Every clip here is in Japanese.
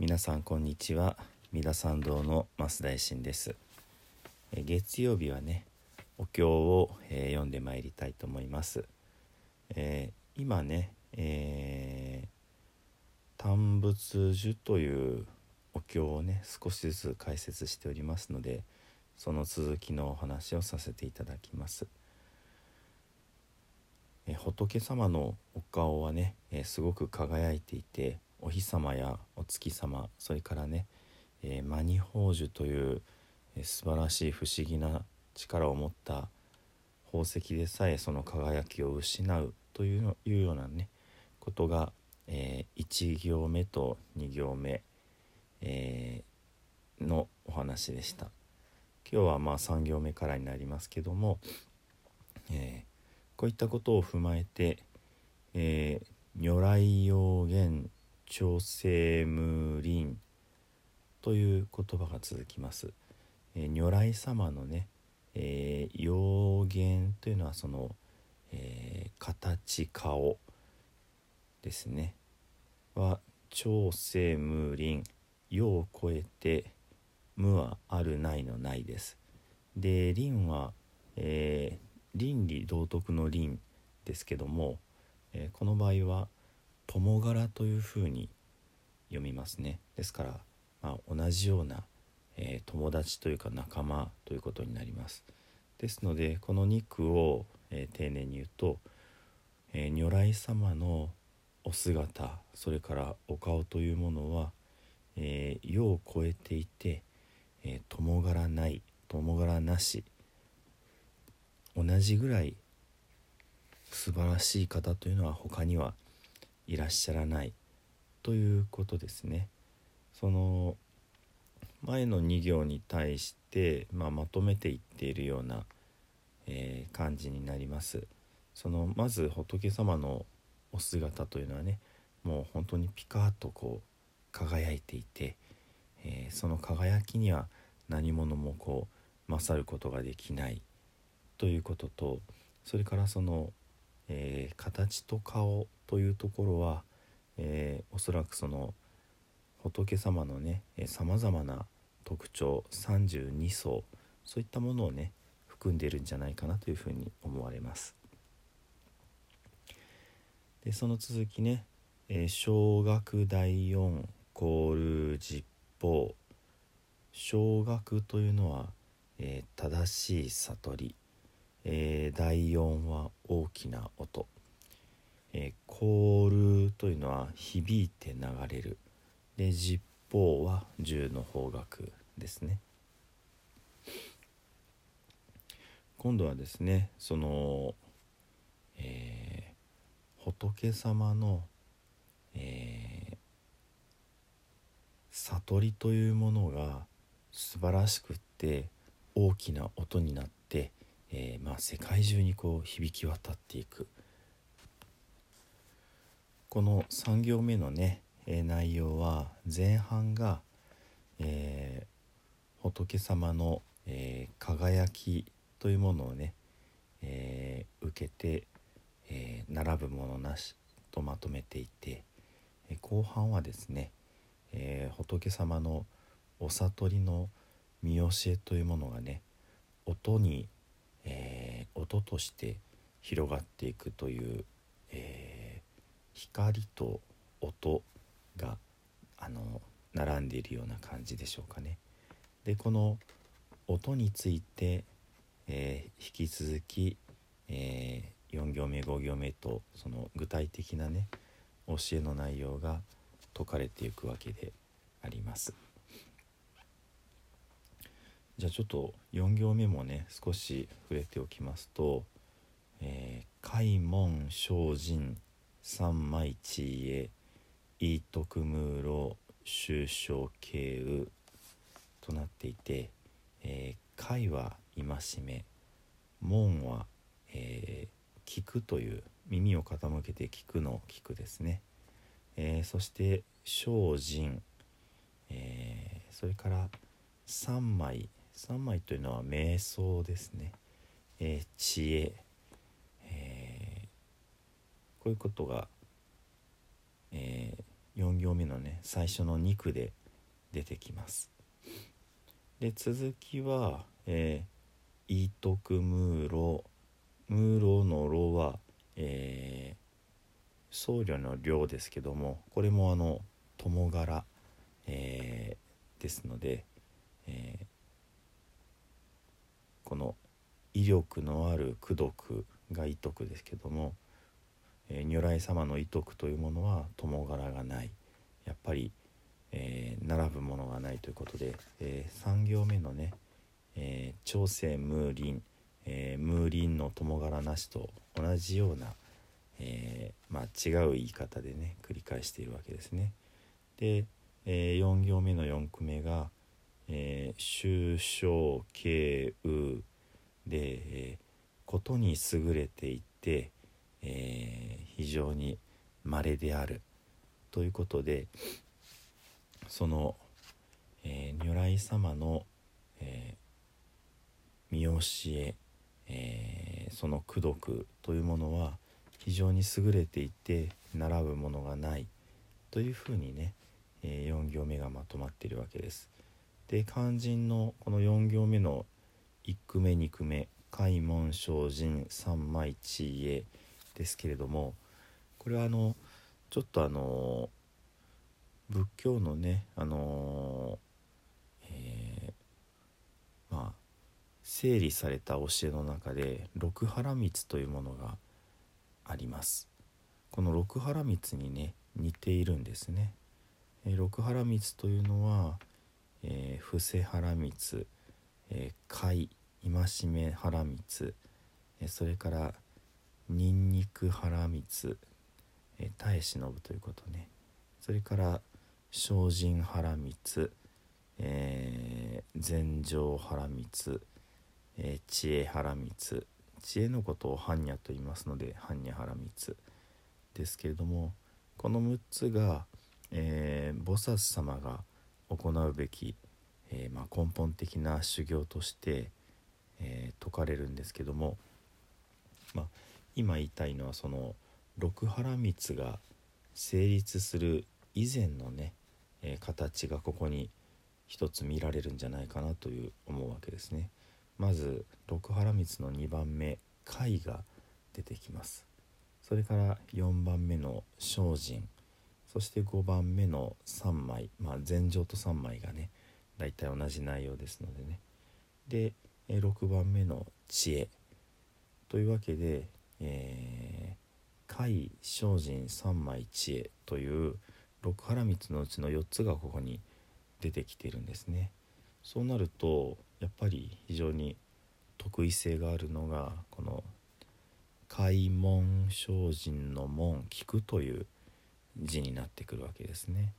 皆さんこんにちは。三田参道の増大臣です。月曜日はねお経を、えー読んでまいりたいと思います、えー今ね、えー、単仏樹というお経をね少しずつ解説しておりますのでその続きのお話をさせていただきます。え仏様のお顔はね、えすごく輝いていてお日様やお月様それからね、えー、マニ宝珠という、えー素晴らしい不思議な力を持った宝石でさえその輝きを失うといういうようなねことが、え1行目と2行目、えーのお話でした。今日はまあ3行目からになりますけども、えーこういったことを踏まえて、えー如来用言調整無輪という言葉が続きます。えー如来様のね、えー、用言というのはその、えー形顔ですねは調整無輪世を超えて無はあるないのないです。で輪は、えー倫理道徳の倫ですけども、えーこの場合は友柄というふうに読みますね。ですから、まあ、同じような、えー友達というか仲間ということになります。ですのでこの2句を、えー丁寧に言うと、えー如来様のお姿それからお顔というものは、え世を超えていて、えー友柄ない友柄なし同じぐらい素晴らしい方というのは他にはいらっしゃらないということですね。その前の2行に対して、まあ、まとめていっているような、えー感じになります。そのまず仏様のお姿というのはねもう本当にピカッとこう輝いていて、えーその輝きには何者もこう勝ることができないということとそれからその、えー形と顔というところは、えーおそらくその仏様のねさまざまな特徴32層そういったものをね含んでいるんじゃないかなというふうに思われます。でその続きね「えー小学第四コール実法」小学というのは、えー正しい悟り、えー第四は大きな音、えーコールというのは響いて流れる。で実法は十の方角ですね。今度はですねその、えー仏様の、えー悟りというものが素晴らしくって大きな音になって、えーまあ、世界中にこう響き渡っていく。この3行目のね、えー内容は前半が、えー仏様の、え輝きというものをね、え受けて、え並ぶものなしとまとめていて、え後半はですね、え仏様のお悟りの見教えというものがね音に、えー音として広がっていくという、えー光と音があの並んでいるような感じでしょうかね。でこの音について、えー引き続き、え4行目5行目とその具体的なね教えの内容が説かれていくわけであります。じゃあちょっと4行目もね少し触れておきますと「えー開門精進三枚地へい徳ムーロ終章慶雨」となっていて「えー、戒は戒め門は、えー聞く」という耳を傾けて聞くの聞くですね、えーそして精進、えーそれから三枚三枚というのは瞑想ですね、えー知恵、えーこういうことが、え4行目のね最初の2句で出てきます。で続きは「えー、イトクムーロ」ムーロの「ロ」は、えー、僧侶の「量ですけどもこれもあの友柄、えー、ですので、えー、この威力のある功徳が威徳ですけども、えー、如来様の威徳というものは友柄がないやっぱり、えー、並ぶものがないということで、えー、3行目のね「えー、朝鮮ムーリン」えー、ムーリンの友柄なしと同じような、えー、まあ、違う言い方でね繰り返しているわけですね。で、え、4行目の4句目が「えー、終章敬う」で、えことに優れていて、え非常に稀であるということでその、え如来様の、え見教ええー、その功徳というものは非常に優れていて並ぶものがないというふうにね、え、4行目がまとまっているわけです。で肝心のこの4行目の1句目2句目「開門精進三枚地へ」ですけれどもこれはあのちょっとあの仏教のねあのえー、まあ整理された教えの中で六原蜜というものがあります。この六原蜜にね似ているんですね、え六原蜜というのは、えー、伏せ原蜜、えー、貝戒め原蜜、えー、それからニンニク原蜜、えー、耐え忍ぶということね。それから精進原蜜、えー、禅定原蜜えー、知恵原光知恵のことを般若と言いますので般若原光ですけれどもこの6つが、えー、菩薩様が行うべき、えー、まあ、根本的な修行として、え説かれるんですけども、まあ、今言いたいのはその六原光が成立する以前のね、え形がここに一つ見られるんじゃないかなという思うわけですね。まず六原光の2番目貝が出てきますそれから4番目の精進そして5番目の3枚まあ前情と3枚がね大体同じ内容ですのでねで6番目の知恵というわけで、えー、貝精進3枚知恵という六原光のうちの4つがここに出てきてるんですね。そうなるとやっぱり非常に特異性があるのがこの開門精進の門聞くという字になってくるわけですね。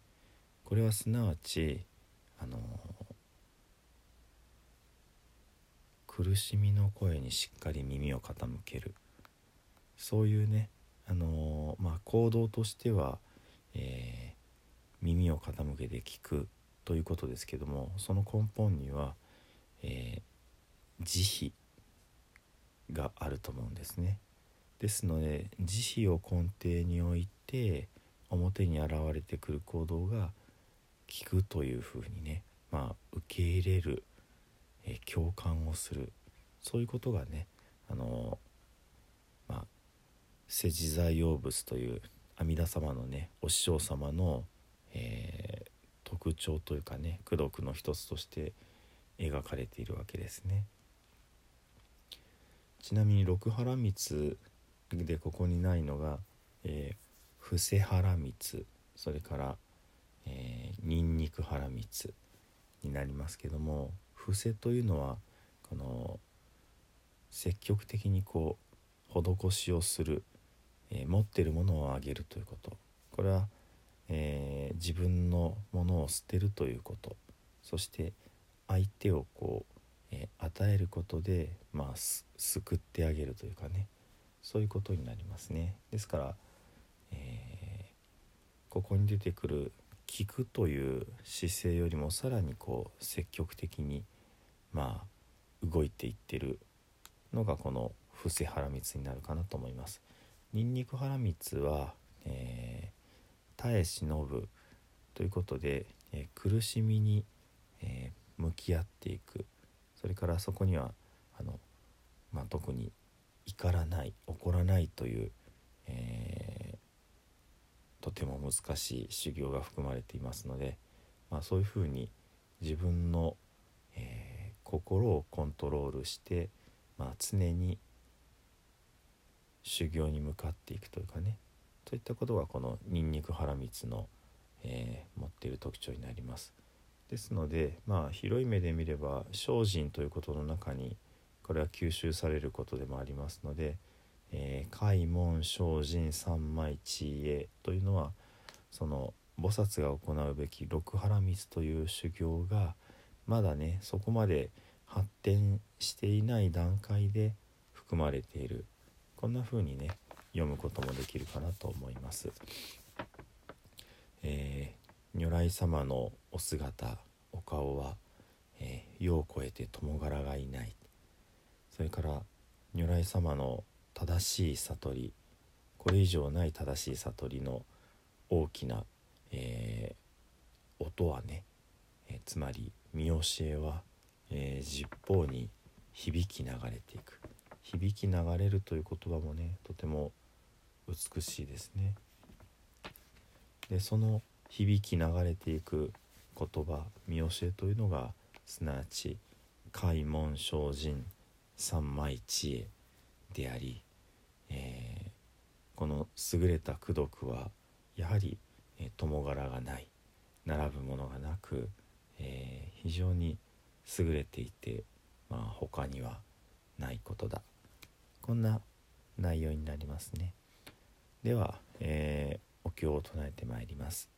これはすなわちあの苦しみの声にしっかり耳を傾けるそういうねあのまあ行動としては、えー、耳を傾けて聞くということですけどもその根本には、えー、慈悲があると思うんですね。ですので慈悲を根底に置いて表に現れてくる行動が聞くというふうにね、まあ、受け入れる、え、共感をするそういうことがねあのまあ世辞座用仏という阿弥陀様のねお師匠様の、えー、特徴というかね功徳の一つとして描かれているわけですね。ちなみに六原光でここにないのが、えー、布施原光それから、えー、ニンニク原光になりますけども布施というのはこの積極的にこう施しをする、えー、持ってるものをあげるということ。これはえー、自分のものを捨てるということ。そして相手をこう、えー、与えることで、まあ、救ってあげるというかね。そういうことになりますね。ですから、えー、ここに出てくる聞くという姿勢よりもさらにこう積極的にまあ動いていってるのがこの布施原光になるかなと思います。ニンニク原光は、えー耐え忍ぶということで、え苦しみに、え向き合っていくそれからそこにはあの、まあ、特に怒らない怒らないという、え、とても難しい修行が含まれていますので、まあ、そういうふうに自分の、えー、心をコントロールして、まあ、常に修行に向かっていくというかねそういったことがこのニンニクハラミツの、えー、持っている特徴になります。ですのでまあ広い目で見れば精進ということの中にこれは吸収されることでもありますので「えー、開門精進三昧地へ」というのはその菩薩が行うべき六原水という修行がまだねそこまで発展していない段階で含まれているこんな風にね読むこともできるかなと思います。えー、如来様のお姿お顔は、えー、世を超えて友柄がいないそれから如来様の正しい悟りこれ以上ない正しい悟りの大きな、えー、音はね、えつまり見教えは、え十方に響き流れていく響き流れるという言葉もねとても美しいですね。でその響き流れていく言葉見教えというのがすなわち開門精進三昧知恵であり、えー、この優れた功徳はやはり、えー、柄がない並ぶものがなく、えー、非常に優れていて、まあ、他にはないことだ。こんな内容になりますね。では、え、お経を唱えてまいります。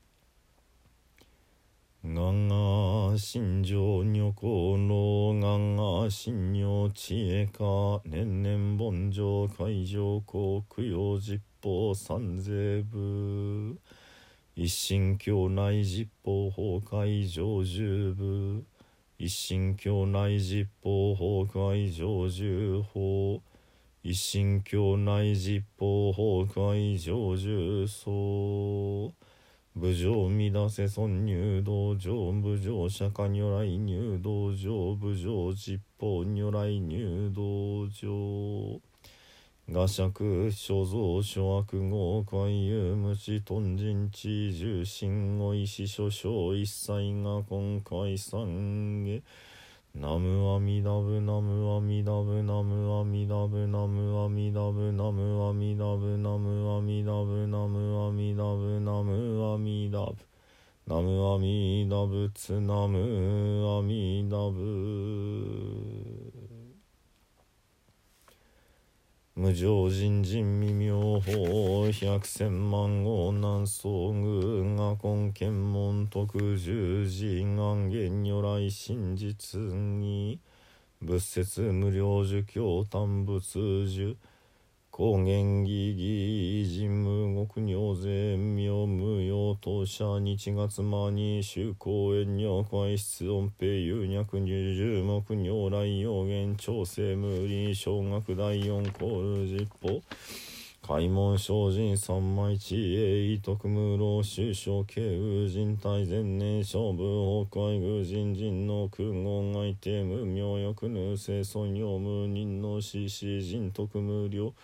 がが心情女行のがが心女知恵か年々盆上海上公供養実法三税部。一心教内実法崩壊上十部。一心教内実法崩壊上十法。一神教内実法崩壊成就層部上乱せ尊入道場部上釈迦如来入道場部上実法如来入道場。画尺所蔵諸悪号海遊無視頓人地重心を意思諸将一切が今回三下。ナムアミダブナムアミダブナムアミダブナムアミダブナムアミダブナムアミダブナムアミダブナム。アミダブナムアミダブツナムアミダブ無常人人未妙法百千万号南宋宮が根検門特十字願言如来真実に仏説無料儒教単仏樹高原義義人無極尿税妙無当社日月間に修行園女会室音平有脈二十目如来用言調整無理小学第四コール実法開門精進三枚地栄徳無老首相慶宇人体前年勝負崩壊宮人人の空言相手無名欲無生尊用無人の死死人徳無料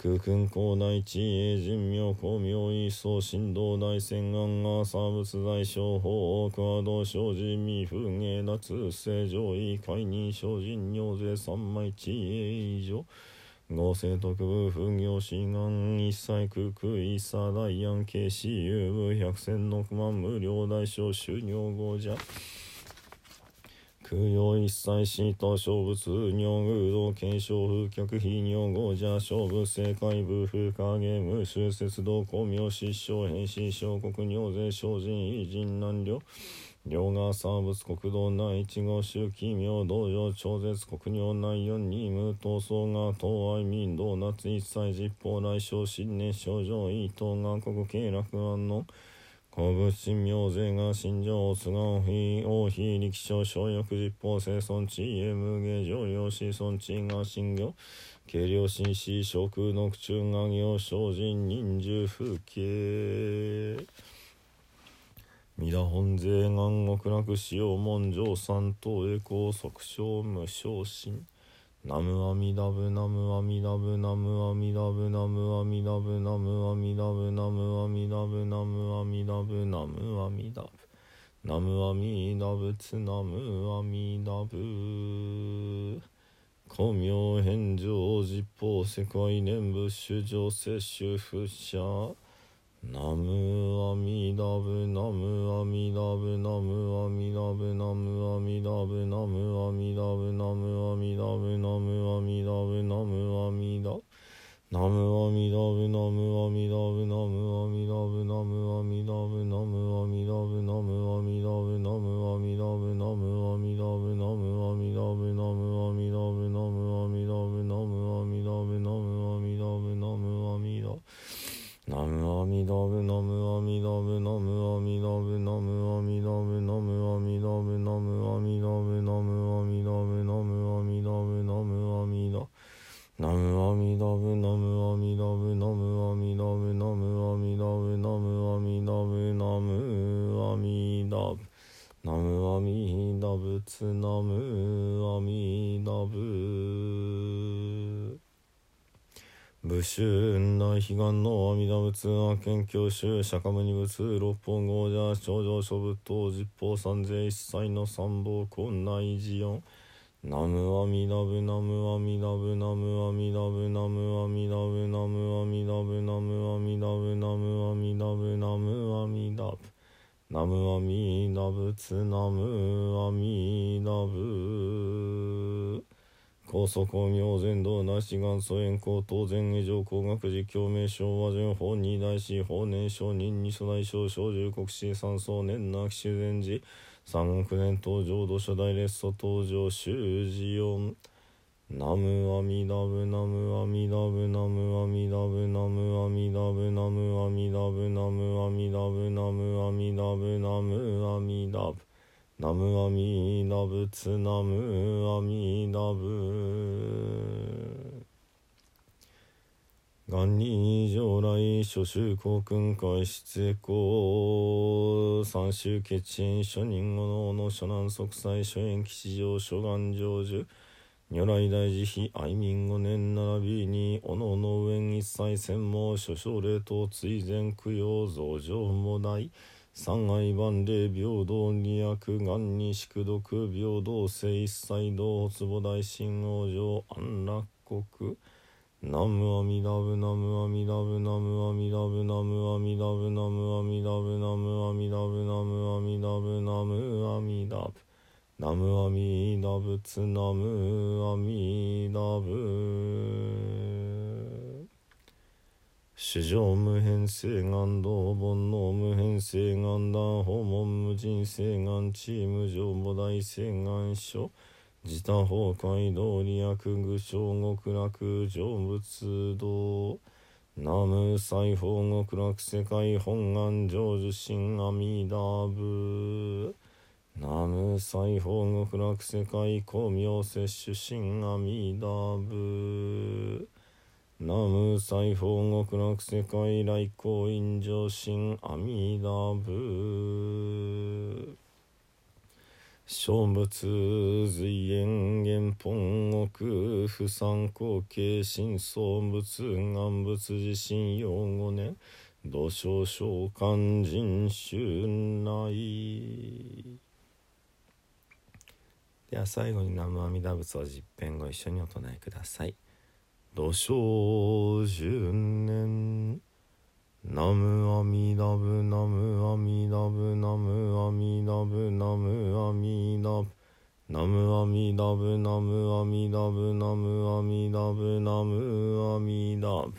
空君広大地営人名公明一層振動大戦願が差物大商法クワド生じ未風芸脱正常位解任精進尿税三枚地営以上。合成特部風業志願一切空空一茶大安慶私有部百千億万無料大小収入合者。空用一切シート勝負通尿偶道継承風客非尿合者勝負正解部風化ゲーム修節道公明失笑変死小国尿税精進偉人難量両側サーブス国道内一号周期妙道場超絶国尿内四二無闘争が東愛民道夏一切実法来生新年症状伊藤が国慶楽安の。武神明税が心情津が非王非力将小欲実法生存地へ無下上領子孫地が信行軽量紳士食の中が行精進忍獣風景三田本税願極楽使用文上三等栄光即生無昇進ナムアミダブナムアミダブナムアミダブナムアミダブナムアミダブナムアミダブナムアミダブナムアミダブ。ナムアミダブツナムアミダブ。光明返上実法世界念仏主上摂取不捨ナムアミダブナムアミダブナムアミダブナムアミダブナムアミダブナムアミダブナムアミダブナムアミダナムアミダブナムアミダブナムアミダブ武州大悲願の阿弥陀仏は県教宗釈迦牟尼仏六本豪者頂上諸仏等実法三世一切の三宝根内寺四。ナムアミダブナムアミダブナムアミダブナムアミダブナムアミダブナムアミダブナムアミダブナムアミダブナムアミダブツナムアミダブ高速明前道なし元祖円光当然以上工学寺共鳴昭和順法二大師法年承認二初代少小十国史三層年なき修善寺三億年登場土初代列祖登場修士四ナムアミダブナムアミダブナムアミダブナムアミダブナムアミダブナムアミダブナムアミダブナムアミダブナムアミダブツナムアミダブ元に上来諸州公君会出公三州決縁諸人後の諸南息災諸縁吉祥諸願成就。如来大慈悲愛民五年並びにおのの上一切専門諸奨礼等追善供養増上も大三愛万礼平等二悪願に宿毒平等性一切道発母大神王上安楽国。ナムアミダブナムアミダブナムアミダブナムアミダブナムアミダブナムアミダブナムアミダブナムアミダブナムアミダブツナムアミダブ主上無変性願道煩悩無変性願断訪問無人性願チーム上母大性願書自他崩壊道理悪具小極楽成仏道南無西方極楽世界本願成就心阿弥陀仏南無西方極楽世界光明摂取心阿弥陀仏南無西方極楽世界来光陰上心阿弥陀仏小仏随縁元本国不参考形心相仏願仏自身用五年土生召喚人衆内では最後に南無阿弥陀仏を十遍ご一緒にお唱えください。土生十年。ナムアミダブナムアミダブナムアミダブナムアミダブナムアミダブナムアミダブナムアミダブナムアミダブ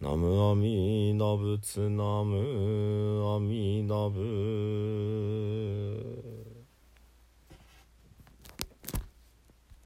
ナムアミダブツナムアミダブ